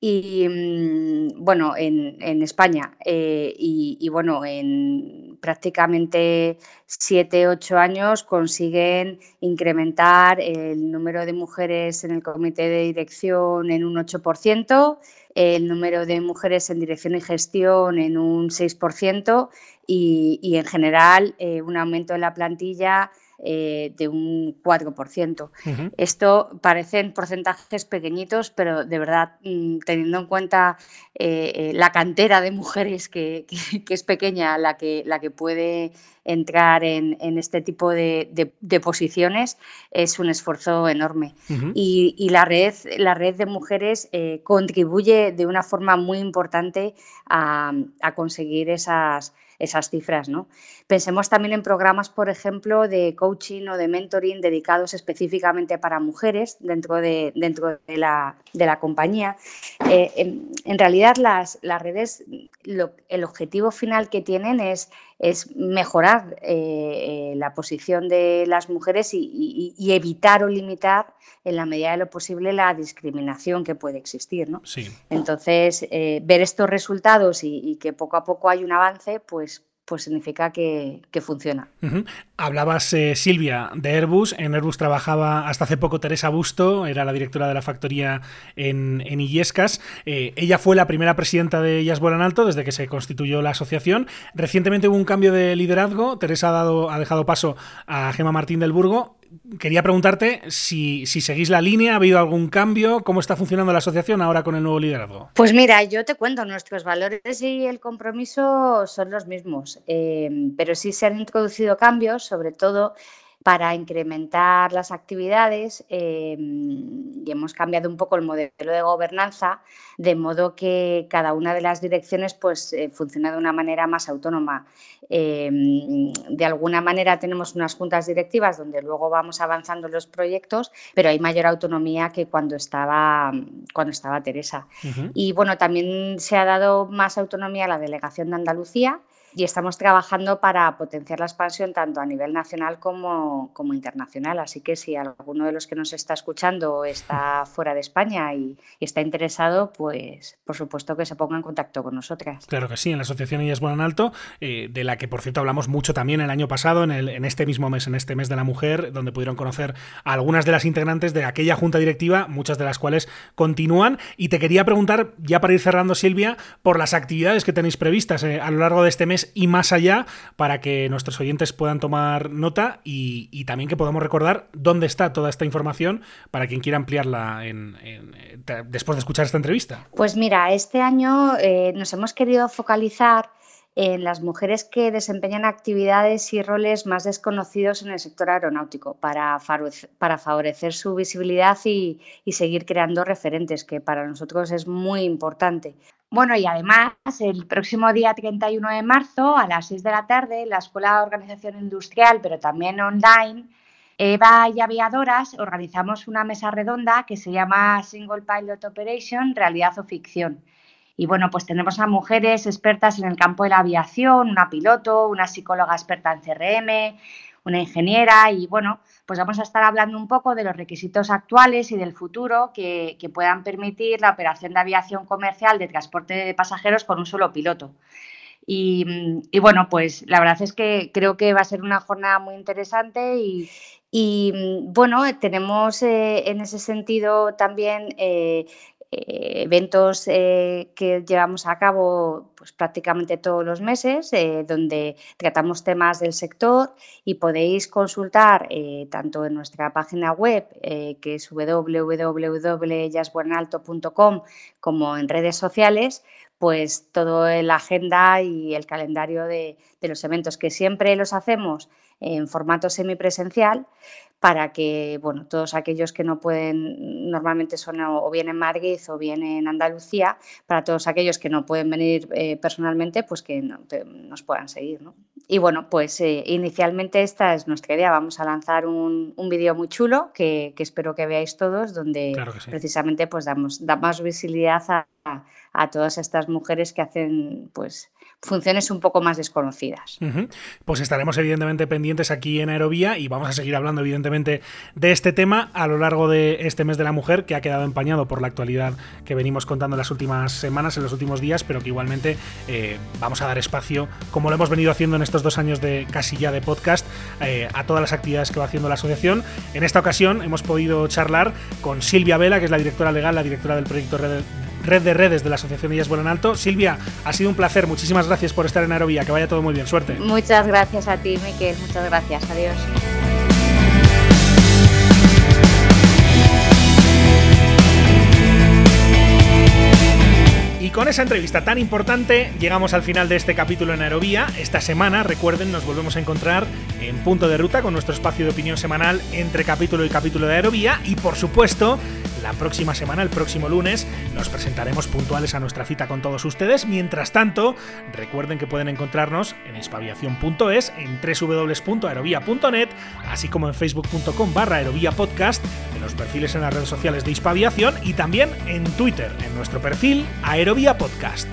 y mm, bueno, en, España eh, y, bueno, en prácticamente 7, 8 años consiguen incrementar el número de mujeres en el comité de dirección en un 8%, el número de mujeres en dirección y gestión en un 6% y, en general eh, un aumento en la plantilla eh, de un 4%. Esto parecen porcentajes pequeñitos, pero de verdad, mm, teniendo en cuenta eh, la cantera de mujeres que, es pequeña, la que, la que puede entrar en, este tipo de, posiciones, es un esfuerzo enorme. y, la, red, la red de mujeres contribuye de una forma muy importante a, a conseguir esas esas cifras. ¿no? Pensemos también en programas, por ejemplo, de coaching o de mentoring dedicados específicamente para mujeres dentro de, dentro de, la, de la compañía. Eh, en, realidad, las, las redes, el objetivo final que tienen es, es mejorar eh, eh, la posición de las mujeres y, evitar o limitar en la medida de lo posible la discriminación que puede existir. ¿no? Entonces, ver estos resultados y, y que poco a poco hay un avance, pues pues significa que, funciona. Hablabas, eh, Silvia, de Airbus. En Airbus trabajaba hasta hace poco Teresa Busto, era la directora de la factoría en, en Illescas. Eh, ella fue la primera presidenta de Ellas Vuelan Alto desde que se constituyó la asociación. Recientemente hubo un cambio de liderazgo. Teresa ha, dado, ha dejado paso a Gema Martín del Burgo quería preguntarte si, seguís la línea, ¿ha habido algún cambio? ¿Cómo está funcionando la asociación ahora con el nuevo liderazgo? Pues mira, yo te cuento, nuestros valores y el compromiso son los mismos, eh, pero sí se han introducido cambios, sobre todo para incrementar las actividades eh, y hemos cambiado un poco el modelo de gobernanza de modo que cada una de las direcciones pues eh, funciona de una manera más autónoma. Eh, de alguna manera tenemos unas juntas directivas donde luego vamos avanzando los proyectos, pero hay mayor autonomía que cuando estaba, cuando estaba Teresa. Y bueno, también se ha dado más autonomía a la delegación de Andalucía y estamos trabajando para potenciar la expansión tanto a nivel nacional como, como, internacional. Así que si alguno de los que nos está escuchando está fuera de España y, está interesado, pues por supuesto que se ponga en contacto con nosotras. Claro que sí, en la Asociación Ellas Vuelan Alto, eh, de la que por cierto hablamos mucho también el año pasado, en, el, en este mismo mes, en este mes de la mujer, donde pudieron conocer a algunas de las integrantes de aquella junta directiva, muchas de las cuales continúan. Y te quería preguntar, ya para ir cerrando, Silvia, por las actividades que tenéis previstas eh, a lo largo de este mes y más allá para que nuestros oyentes puedan tomar nota y, también que podamos recordar dónde está toda esta información para quien quiera ampliarla después de escuchar esta entrevista. Pues mira, este año eh, nos hemos querido focalizar en las mujeres que desempeñan actividades y roles más desconocidos en el sector aeronáutico para, favorecer su visibilidad y, y, seguir creando referentes, que para nosotros es muy importante. Bueno, y además, el próximo día 31 de marzo, a las 6 de la tarde, la Escuela de Organización Industrial, pero también online, Eva y Aviadoras organizamos una mesa redonda que se llama Single Pilot Operation, Realidad o Ficción. Y bueno, pues tenemos a mujeres expertas en el campo de la aviación, una piloto, una psicóloga experta en CRM, una ingeniera y bueno, pues vamos a estar hablando un poco de los requisitos actuales y del futuro que, puedan permitir la operación de aviación comercial de transporte de pasajeros con un solo piloto. Y, bueno, pues la verdad es que creo que va a ser una jornada muy interesante y, bueno, tenemos eh, en ese sentido también eh, eventos eh, que llevamos a cabo pues, prácticamente todos los meses, eh, donde tratamos temas del sector y podéis consultar tanto en nuestra página web, que es www.ellasbuenalto.com, como en redes sociales, pues toda la agenda y el calendario de, de los eventos, que siempre los hacemos en formato semipresencial, para que bueno, todos aquellos que no pueden, normalmente son o bien en Madrid o bien en Andalucía, para todos aquellos que no pueden venir eh, personalmente, pues que nos puedan seguir. ¿no? Y bueno, pues eh, inicialmente esta es nuestra idea. Vamos a lanzar un, un vídeo muy chulo que, espero que veáis todos, donde precisamente pues damos, más visibilidad a, a todas estas mujeres que hacen pues funciones un poco más desconocidas. Pues estaremos evidentemente pendientes aquí en Aerovía y vamos a seguir hablando evidentemente de este tema a lo largo de este mes de la mujer que ha quedado empañado por la actualidad que venimos contando en las últimas semanas, en los últimos días, pero que igualmente eh, vamos a dar espacio, como lo hemos venido haciendo en estos dos años de casi ya de podcast, eh, a todas las actividades que va haciendo la asociación. En esta ocasión hemos podido charlar con Silvia Vela, que es la directora legal, la directora del proyecto Red red de redes de la Asociación Ellas Vuelan Alto. Silvia, ha sido un placer. Muchísimas gracias por estar en Aerovía. Que vaya todo muy bien. Suerte. Muchas gracias a ti, Miquel. Muchas gracias. Adiós. Con esa entrevista tan importante llegamos al final de este capítulo en Aerovía. Esta semana, recuerden, nos volvemos a encontrar en punto de ruta con nuestro espacio de opinión semanal entre capítulo y capítulo de Aerovía y por supuesto la próxima semana, el próximo lunes, nos presentaremos puntuales a nuestra cita con todos ustedes. Mientras tanto, recuerden que pueden encontrarnos en espaviación.es, en www.aerovía.net, así como en facebook.com barra aerovía podcast, en los perfiles en las redes sociales de Hispaviación y también en Twitter, en nuestro perfil Aerovía Podcast.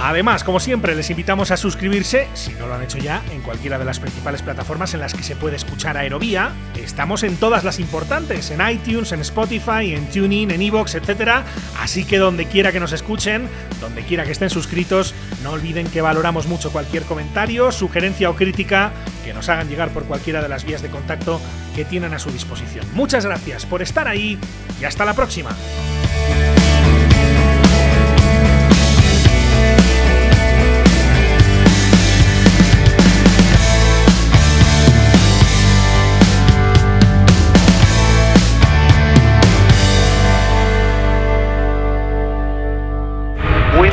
Además, como siempre, les invitamos a suscribirse, si no lo han hecho ya, en cualquiera de las principales plataformas en las que se puede escuchar Aerovía. Estamos en todas las importantes, en iTunes, en Spotify, en TuneIn, en Evox, etc. Así que donde quiera que nos escuchen, donde quiera que estén suscritos, no olviden que valoramos mucho cualquier comentario, sugerencia o crítica que nos hagan llegar por cualquiera de las vías de contacto que tienen a su disposición. Muchas gracias por estar ahí y hasta la próxima.